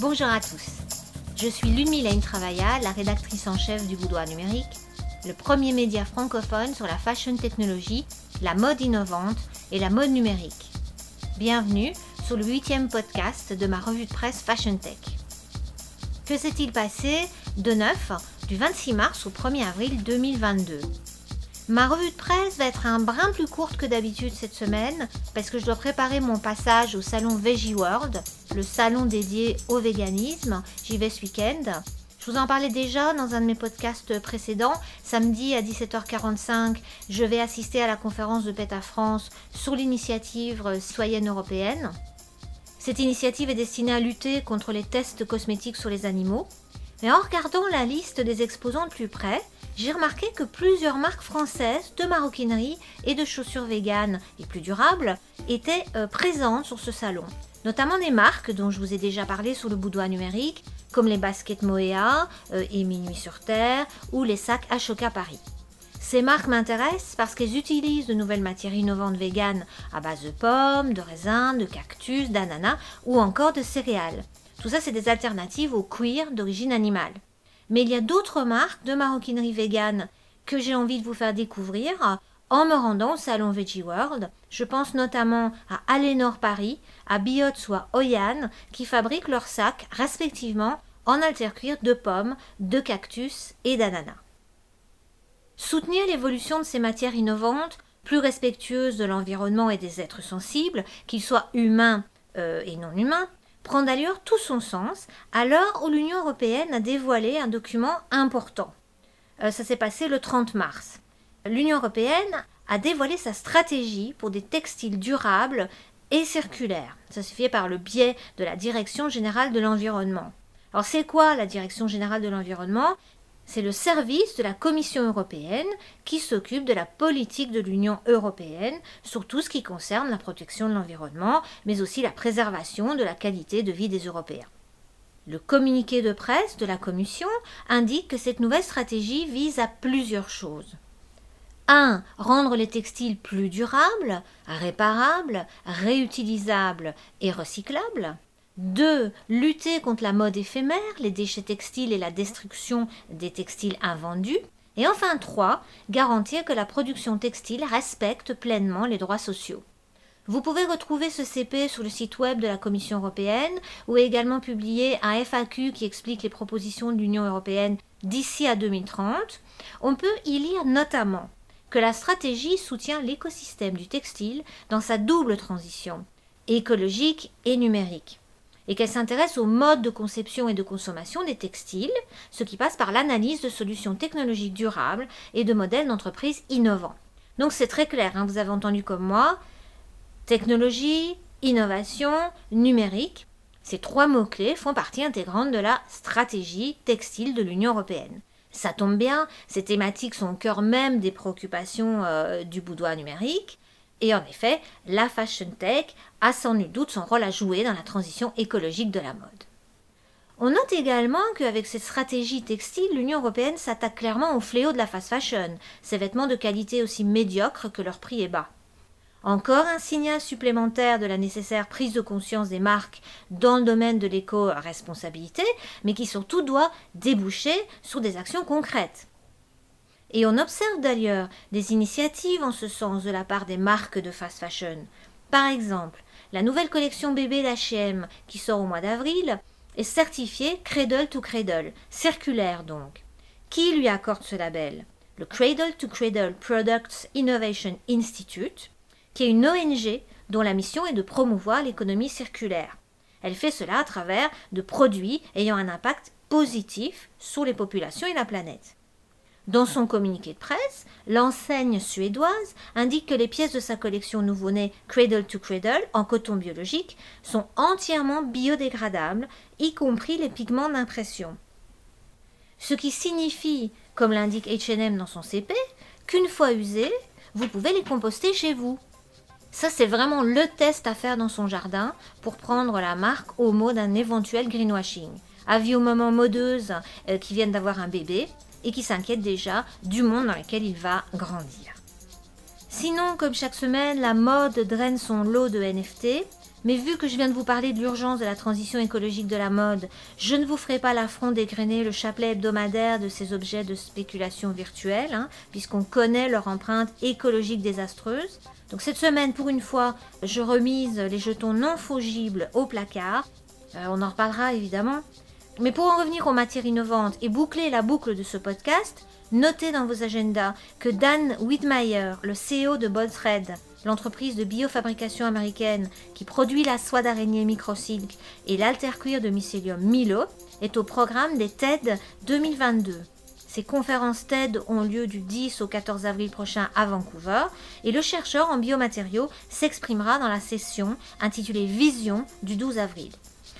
Bonjour à tous. Je suis Ludmila Travailla, la rédactrice en chef du Boudoir numérique, le premier média francophone sur la fashion technologie, la mode innovante et la mode numérique. Bienvenue sur le huitième podcast de ma revue de presse Fashion Tech. Que s'est-il passé de neuf du 26 mars au 1er avril 2022 Ma revue de presse va être un brin plus courte que d'habitude cette semaine parce que je dois préparer mon passage au salon Veggie World, le salon dédié au véganisme. J'y vais ce week-end. Je vous en parlais déjà dans un de mes podcasts précédents. Samedi à 17h45, je vais assister à la conférence de PETA France sur l'initiative citoyenne européenne. Cette initiative est destinée à lutter contre les tests cosmétiques sur les animaux. Mais en regardant la liste des exposants de plus près, j'ai remarqué que plusieurs marques françaises de maroquinerie et de chaussures véganes et plus durables étaient euh, présentes sur ce salon. Notamment des marques dont je vous ai déjà parlé sur le boudoir numérique, comme les baskets Moea euh, et Minuit sur Terre ou les sacs Ashoka Paris. Ces marques m'intéressent parce qu'elles utilisent de nouvelles matières innovantes véganes à base de pommes, de raisins, de cactus, d'ananas ou encore de céréales. Tout ça, c'est des alternatives au cuir d'origine animale. Mais il y a d'autres marques de maroquinerie végane que j'ai envie de vous faire découvrir en me rendant au salon Veggie World. Je pense notamment à Alénor Paris, à Biots ou à Oyan qui fabriquent leurs sacs respectivement en cuir de pommes, de cactus et d'ananas. Soutenir l'évolution de ces matières innovantes, plus respectueuses de l'environnement et des êtres sensibles, qu'ils soient humains euh, et non humains, prend d'ailleurs tout son sens à l'heure où l'Union européenne a dévoilé un document important. Euh, ça s'est passé le 30 mars. L'Union européenne a dévoilé sa stratégie pour des textiles durables et circulaires. Ça s'est fait par le biais de la Direction générale de l'environnement. Alors c'est quoi la Direction générale de l'environnement? C'est le service de la Commission européenne qui s'occupe de la politique de l'Union européenne sur tout ce qui concerne la protection de l'environnement, mais aussi la préservation de la qualité de vie des Européens. Le communiqué de presse de la Commission indique que cette nouvelle stratégie vise à plusieurs choses. 1. Rendre les textiles plus durables, réparables, réutilisables et recyclables. 2. Lutter contre la mode éphémère, les déchets textiles et la destruction des textiles invendus. Et enfin 3. Garantir que la production textile respecte pleinement les droits sociaux. Vous pouvez retrouver ce CP sur le site web de la Commission européenne, est également publié un FAQ qui explique les propositions de l'Union européenne d'ici à 2030. On peut y lire notamment que la stratégie soutient l'écosystème du textile dans sa double transition, écologique et numérique et qu'elle s'intéresse au mode de conception et de consommation des textiles, ce qui passe par l'analyse de solutions technologiques durables et de modèles d'entreprise innovants. Donc c'est très clair, hein, vous avez entendu comme moi, technologie, innovation, numérique, ces trois mots-clés font partie intégrante de la stratégie textile de l'Union européenne. Ça tombe bien, ces thématiques sont au cœur même des préoccupations euh, du boudoir numérique, et en effet, la fashion tech a sans nul doute son rôle à jouer dans la transition écologique de la mode. On note également qu'avec cette stratégie textile, l'Union européenne s'attaque clairement au fléau de la fast fashion, ces vêtements de qualité aussi médiocre que leur prix est bas. Encore un signal supplémentaire de la nécessaire prise de conscience des marques dans le domaine de l'éco-responsabilité, mais qui surtout doit déboucher sur des actions concrètes. Et on observe d'ailleurs des initiatives en ce sens de la part des marques de fast fashion. Par exemple, la nouvelle collection bébé d'H&M qui sort au mois d'avril est certifiée Cradle to Cradle, circulaire donc. Qui lui accorde ce label? Le Cradle to Cradle Products Innovation Institute, qui est une ONG dont la mission est de promouvoir l'économie circulaire. Elle fait cela à travers de produits ayant un impact positif sur les populations et la planète. Dans son communiqué de presse, l'enseigne suédoise indique que les pièces de sa collection nouveau-né Cradle to Cradle en coton biologique sont entièrement biodégradables, y compris les pigments d'impression. Ce qui signifie, comme l'indique H&M dans son CP, qu'une fois usés, vous pouvez les composter chez vous. Ça, c'est vraiment le test à faire dans son jardin pour prendre la marque au mot d'un éventuel greenwashing. Avis aux mamans modeuses euh, qui viennent d'avoir un bébé, et qui s'inquiète déjà du monde dans lequel il va grandir. Sinon, comme chaque semaine, la mode draine son lot de NFT. Mais vu que je viens de vous parler de l'urgence de la transition écologique de la mode, je ne vous ferai pas l'affront d'égrainer le chapelet hebdomadaire de ces objets de spéculation virtuelle, hein, puisqu'on connaît leur empreinte écologique désastreuse. Donc cette semaine, pour une fois, je remise les jetons non fongibles au placard. Euh, on en reparlera évidemment. Mais pour en revenir aux matières innovantes et boucler la boucle de ce podcast, notez dans vos agendas que Dan Whitmire, le CEO de Boldthread, l'entreprise de biofabrication américaine qui produit la soie d'araignée Microsilk et l'altercuir de mycélium Milo, est au programme des TED 2022. Ces conférences TED ont lieu du 10 au 14 avril prochain à Vancouver et le chercheur en biomatériaux s'exprimera dans la session intitulée Vision du 12 avril.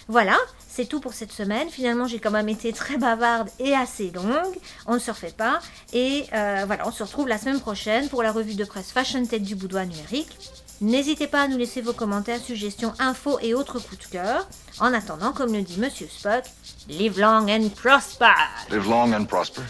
Voilà, c'est tout pour cette semaine. Finalement, j'ai quand même été très bavarde et assez longue. On ne se refait pas. Et euh, voilà, on se retrouve la semaine prochaine pour la revue de presse Fashion Tête du Boudoir numérique. N'hésitez pas à nous laisser vos commentaires, suggestions, infos et autres coups de cœur. En attendant, comme le dit Monsieur Spock, live long and prosper. Live long and prosper.